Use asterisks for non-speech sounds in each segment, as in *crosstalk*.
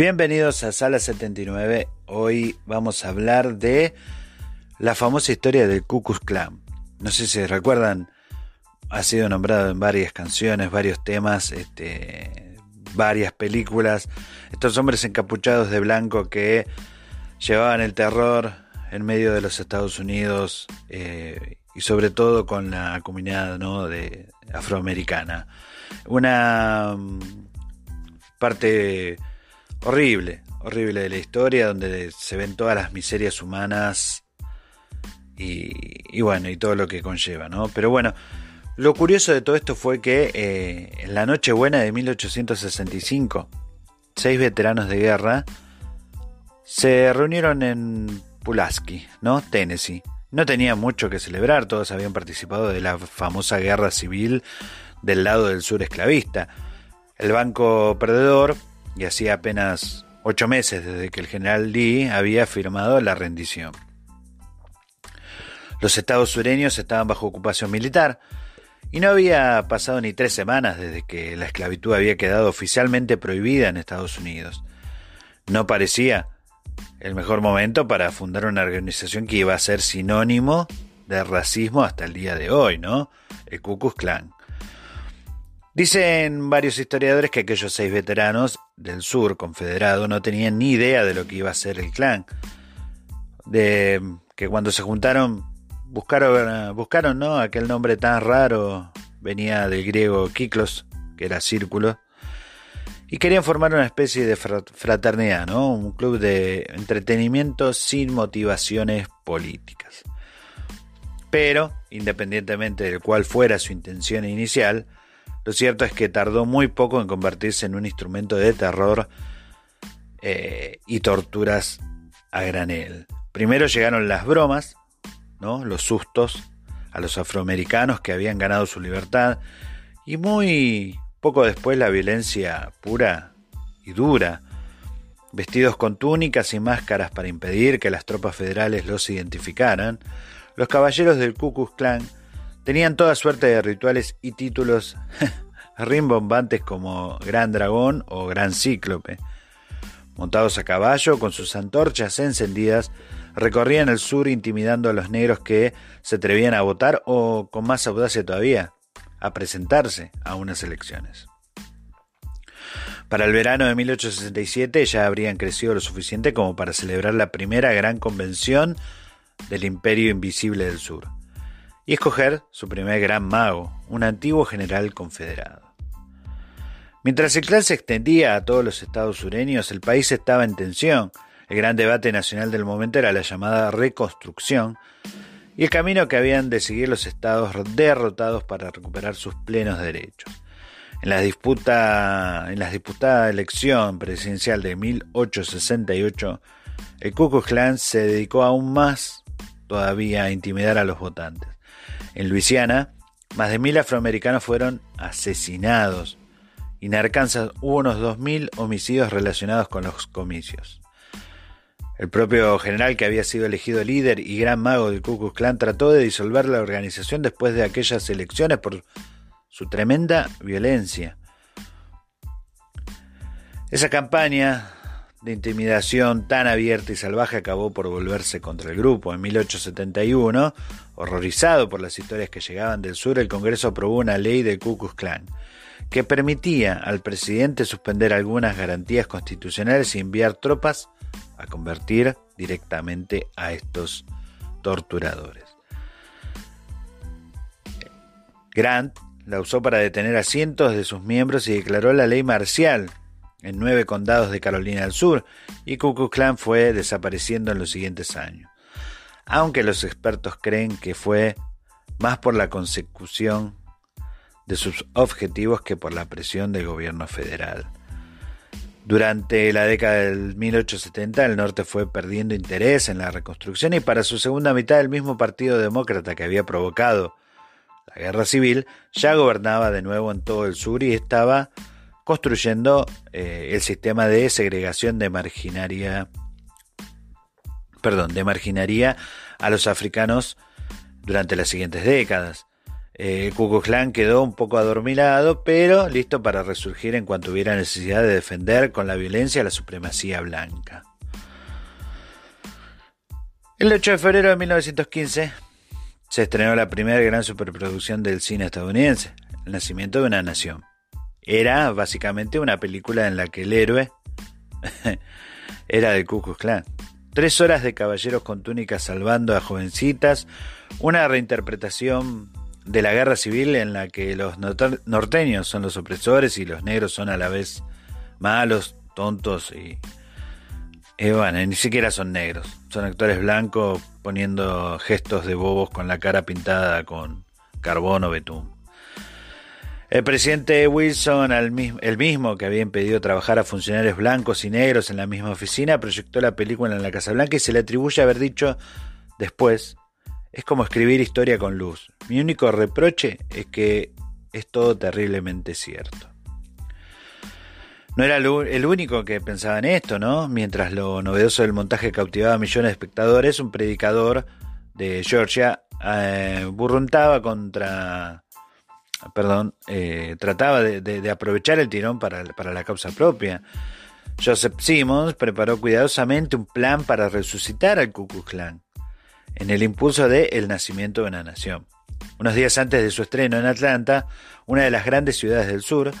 Bienvenidos a Sala 79. Hoy vamos a hablar de la famosa historia del Ku Klux Klan. No sé si recuerdan, ha sido nombrado en varias canciones, varios temas, este, varias películas. Estos hombres encapuchados de blanco que llevaban el terror en medio de los Estados Unidos eh, y sobre todo con la comunidad ¿no? de afroamericana. Una mm, parte horrible, horrible de la historia donde se ven todas las miserias humanas y, bueno, y todo lo que conlleva, ¿no? Pero bueno, lo curioso de todo esto fue que eh, en la Nochebuena de 1865, seis veteranos de guerra se reunieron en Pulaski, ¿no? Tennessee. No tenían mucho que celebrar, todos habían participado de la famosa guerra civil del lado del sur esclavista. El banco perdedor, y hacía apenas ocho meses desde que el general Lee había firmado la rendición. Los estados sureños estaban bajo ocupación militar y no había pasado ni tres semanas desde que la esclavitud había quedado oficialmente prohibida en Estados Unidos. No parecía el mejor momento para fundar una organización que iba a ser sinónimo de racismo hasta el día de hoy, ¿no? El Ku Klux Klan. Dicen varios historiadores que aquellos seis veteranos del sur confederado no tenían ni idea de lo que iba a ser el clan. De que cuando se juntaron buscaron, buscaron ¿no? aquel nombre tan raro, venía del griego kiklos, que era círculo, y querían formar una especie de fraternidad, ¿no? un club de entretenimiento sin motivaciones políticas. Pero, independientemente de cuál fuera su intención inicial, lo cierto es que tardó muy poco en convertirse en un instrumento de terror eh, y torturas a granel. Primero llegaron las bromas, los sustos a los afroamericanos que habían ganado su libertad y muy poco después la violencia pura y dura, vestidos con túnicas y máscaras para impedir que las tropas federales los identificaran, los caballeros del Ku Klux Klan tenían toda suerte de rituales y títulos *laughs* rimbombantes como Gran Dragón o Gran Cíclope. Montados a caballo, con sus antorchas encendidas, recorrían el sur intimidando a los negros que se atrevían a votar o, con más audacia todavía, a presentarse a unas elecciones. Para el verano de 1867 ya habrían crecido lo suficiente como para celebrar la primera gran convención del Imperio Invisible del Sur y escoger su primer gran mago, un antiguo general confederado. Mientras el clan se extendía a todos los estados sureños, el país estaba en tensión el gran debate nacional del momento era la llamada reconstrucción y el camino que habían de seguir los estados derrotados para recuperar sus plenos derechos. En la disputa, en la disputada elección presidencial de 1868, el Ku Klux Klan se dedicó aún más todavía a intimidar a los votantes. En Luisiana, más de mil afroamericanos fueron asesinados y en Arkansas hubo unos 2.000 homicidios relacionados con los comicios. El propio general que había sido elegido líder y gran mago del Ku Klux Klan trató de disolver la organización después de aquellas elecciones por su tremenda violencia. Esa campaña de intimidación tan abierta y salvaje acabó por volverse contra el grupo. En 1871, horrorizado por las historias que llegaban del sur, el Congreso aprobó una ley del Ku Klux Klan que permitía al presidente suspender algunas garantías constitucionales y enviar tropas a convertir directamente a estos torturadores. Grant la usó para detener a cientos de sus miembros y declaró la ley marcial en nueve condados de Carolina del Sur, y Ku Klux Klan fue desapareciendo en los siguientes años. Aunque los expertos creen que fue más por la consecución de sus objetivos que por la presión del gobierno federal. Durante la década del 1870 el norte fue perdiendo interés en la reconstrucción y para su segunda mitad el mismo Partido Demócrata que había provocado la guerra civil ya gobernaba de nuevo en todo el sur y estaba construyendo eh, el sistema de segregación de marginaria perdón, de marginaría a los africanos durante las siguientes décadas. Eh, Ku quedó un poco adormilado, pero listo para resurgir en cuanto hubiera necesidad de defender con la violencia la supremacía blanca. El 8 de febrero de 1915 se estrenó la primera gran superproducción del cine estadounidense, El nacimiento de una nación. Era básicamente una película en la que el héroe *laughs* era del Ku Klux Klan. Tres horas de caballeros con túnicas salvando a jovencitas, una reinterpretación de la guerra civil en la que los norteños son los opresores y los negros son a la vez malos, tontos y, bueno, ni siquiera son negros. Son actores blancos poniendo gestos de bobos con la cara pintada con carbón o betún. El presidente Wilson, el mismo que había impedido trabajar a funcionarios blancos y negros en la misma oficina, proyectó la película en la Casa Blanca y se le atribuye haber dicho después es como escribir historia con luz. Mi único reproche es que es todo terriblemente cierto. No era el único que pensaba en esto, ¿no? Mientras lo novedoso del montaje cautivaba a millones de espectadores, un predicador de Georgia eh, burruntaba contra. Perdón, eh, trataba de, aprovechar el tirón para, para la causa propia. Joseph Simmons preparó cuidadosamente un plan para resucitar al Ku Klux Klan en el impulso de El nacimiento de una nación. Unos días antes de su estreno en Atlanta, una de las grandes ciudades del sur,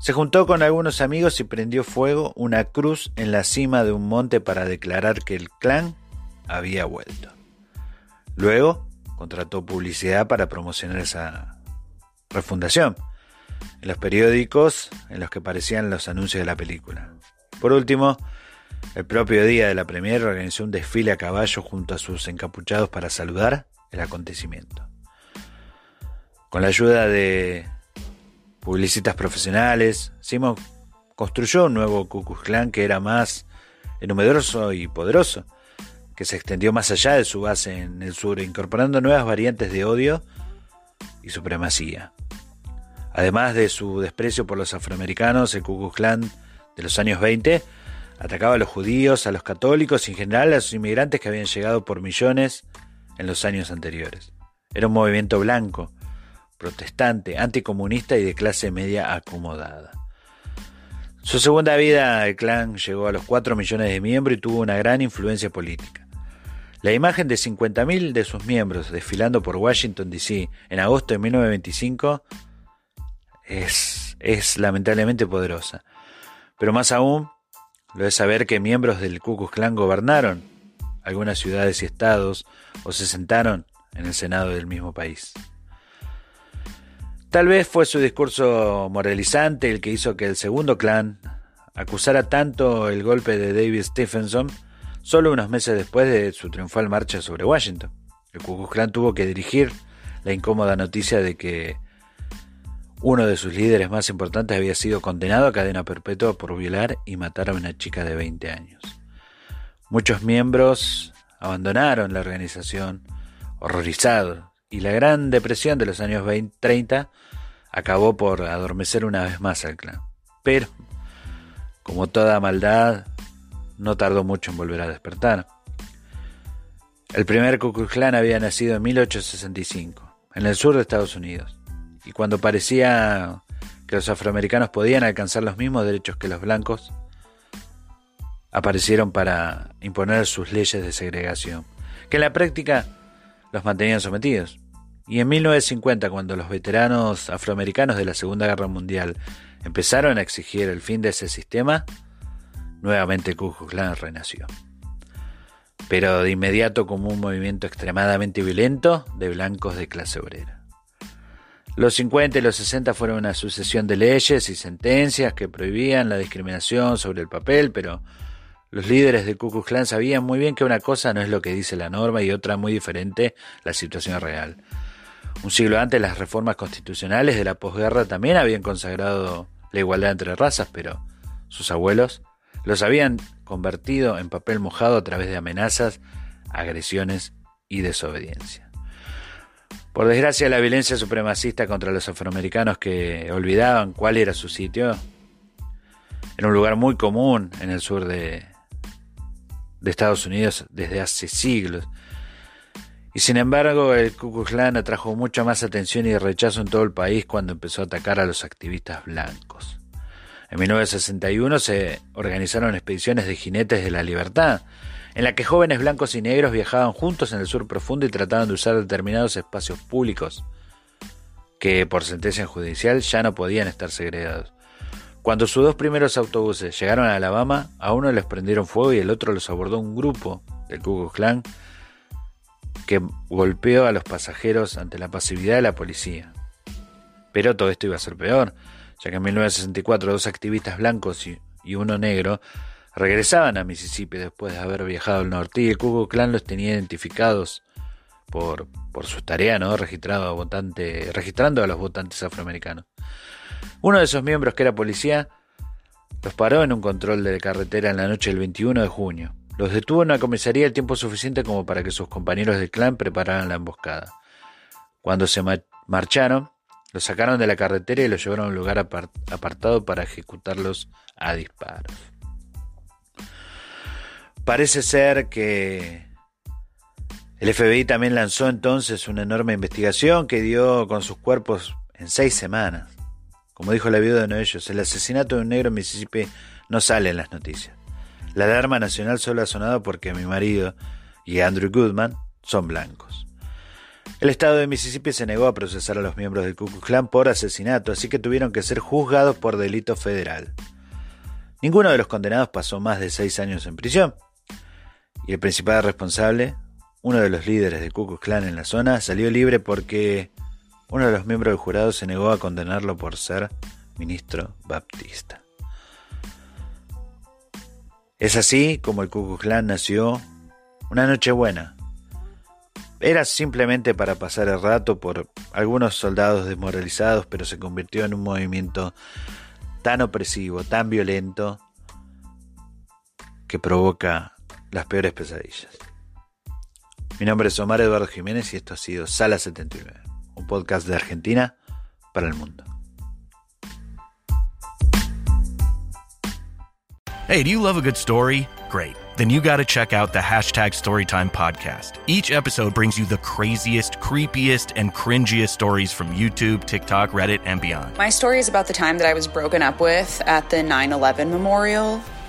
se juntó con algunos amigos y prendió fuego una cruz en la cima de un monte para declarar que el clan había vuelto. Luego contrató publicidad para promocionar esa refundación en los periódicos en los que aparecían los anuncios de la película. Por último, el propio día de la premiere organizó un desfile a caballo junto a sus encapuchados para saludar el acontecimiento. Con la ayuda de publicistas profesionales, Simon construyó un nuevo Ku Klux Klan que era más numeroso y poderoso, que se extendió más allá de su base en el sur, incorporando nuevas variantes de odio y supremacía. Además de su desprecio por los afroamericanos, el Ku Klux Klan de los años 20 Atacaba a los judíos, a los católicos y en general a los inmigrantes que habían llegado por millones en los años anteriores. Era un movimiento blanco, protestante, anticomunista y de clase media acomodada. Su segunda vida, el clan llegó a los 4 millones de miembros y tuvo una gran influencia política. La imagen de 50.000 de sus miembros desfilando por Washington, D.C. en agosto de 1925 es, es lamentablemente poderosa. Pero más aún, lo es saber que miembros del Ku Klux Klan gobernaron algunas ciudades y estados o se sentaron en el Senado del mismo país. Tal vez fue su discurso moralizante el que hizo que el segundo clan acusara tanto el golpe de David Stephenson solo unos meses después de su triunfal marcha sobre Washington. El Ku Klux Klan tuvo que dirigir la incómoda noticia de que uno de sus líderes más importantes había sido condenado a cadena perpetua por violar y matar a una chica de 20 años. Muchos miembros abandonaron la organización horrorizados y la gran depresión de los años 20, 30 acabó por adormecer una vez más al clan. Pero, como toda maldad, no tardó mucho en volver a despertar. El primer Ku Klux Klan había nacido en 1865, en el sur de Estados Unidos, y cuando parecía que los afroamericanos podían alcanzar los mismos derechos que los blancos, aparecieron para imponer sus leyes de segregación, que en la práctica los mantenían sometidos. Y en 1950, cuando los veteranos afroamericanos de la Segunda Guerra Mundial empezaron a exigir el fin de ese sistema, nuevamente Ku Klux Klan renació. Pero de inmediato como un movimiento extremadamente violento de blancos de clase obrera. Los 50 y los 60 fueron una sucesión de leyes y sentencias que prohibían la discriminación sobre el papel, pero los líderes del Ku Klux Klan sabían muy bien que una cosa no es lo que dice la norma y otra muy diferente la situación real. Un siglo antes las reformas constitucionales de la posguerra también habían consagrado la igualdad entre razas, pero sus abuelos los habían convertido en papel mojado a través de amenazas, agresiones y desobediencia. Por desgracia, la violencia supremacista contra los afroamericanos que olvidaban cuál era su sitio era un lugar muy común en el sur de, de Estados Unidos desde hace siglos. Y sin embargo, el Ku Klux Klan atrajo mucha más atención y rechazo en todo el país cuando empezó a atacar a los activistas blancos. En 1961 se organizaron expediciones de jinetes de la libertad, en la que jóvenes blancos y negros viajaban juntos en el sur profundo y trataban de usar determinados espacios públicos que por sentencia judicial ya no podían estar segregados. Cuando sus dos primeros autobuses llegaron a Alabama, a uno les prendieron fuego y el otro los abordó un grupo del Ku Klux Klan que golpeó a los pasajeros ante la pasividad de la policía. Pero todo esto iba a ser peor, ya que en 1964 dos activistas blancos y uno negro regresaban a Mississippi después de haber viajado al norte y el Ku Klux los tenía identificados por, por sus tareas, ¿no? Registrado a votante, registrando a los votantes afroamericanos. Uno de esos miembros, que era policía, los paró en un control de carretera en la noche del 21 de junio. Los detuvo en una comisaría el tiempo suficiente como para que sus compañeros del clan prepararan la emboscada. Cuando se marcharon, los sacaron de la carretera y los llevaron a un lugar apartado para ejecutarlos a disparos. Parece ser que el FBI también lanzó entonces una enorme investigación que dio con sus cuerpos en seis semanas. Como dijo la viuda de uno de ellos, el asesinato de un negro en Mississippi no sale en las noticias. La alarma nacional solo ha sonado porque mi marido y Andrew Goodman son blancos. El estado de Mississippi se negó a procesar a los miembros del Ku Klux Klan por asesinato, así que tuvieron que ser juzgados por delito federal. Ninguno de los condenados pasó más de seis años en prisión. Y el principal responsable, uno de los líderes del Ku Klux Klan en la zona, salió libre porque uno de los miembros del jurado se negó a condenarlo por ser ministro baptista. Es así como el Ku Klux Klan nació una noche buena. Era simplemente para pasar el rato por algunos soldados desmoralizados, pero se convirtió en un movimiento tan opresivo, tan violento, que provoca las peores pesadillas. Mi nombre es Omar Eduardo Jiménez y esto ha sido Sala 79, un podcast de Argentina para el mundo. Hey, do you love a good story? Great. Then you got to check out the hashtag Storytime podcast. Each episode brings you the craziest, creepiest, and cringiest stories from YouTube, TikTok, Reddit, and beyond. My story is about the time that I was broken up with at the 9 11 memorial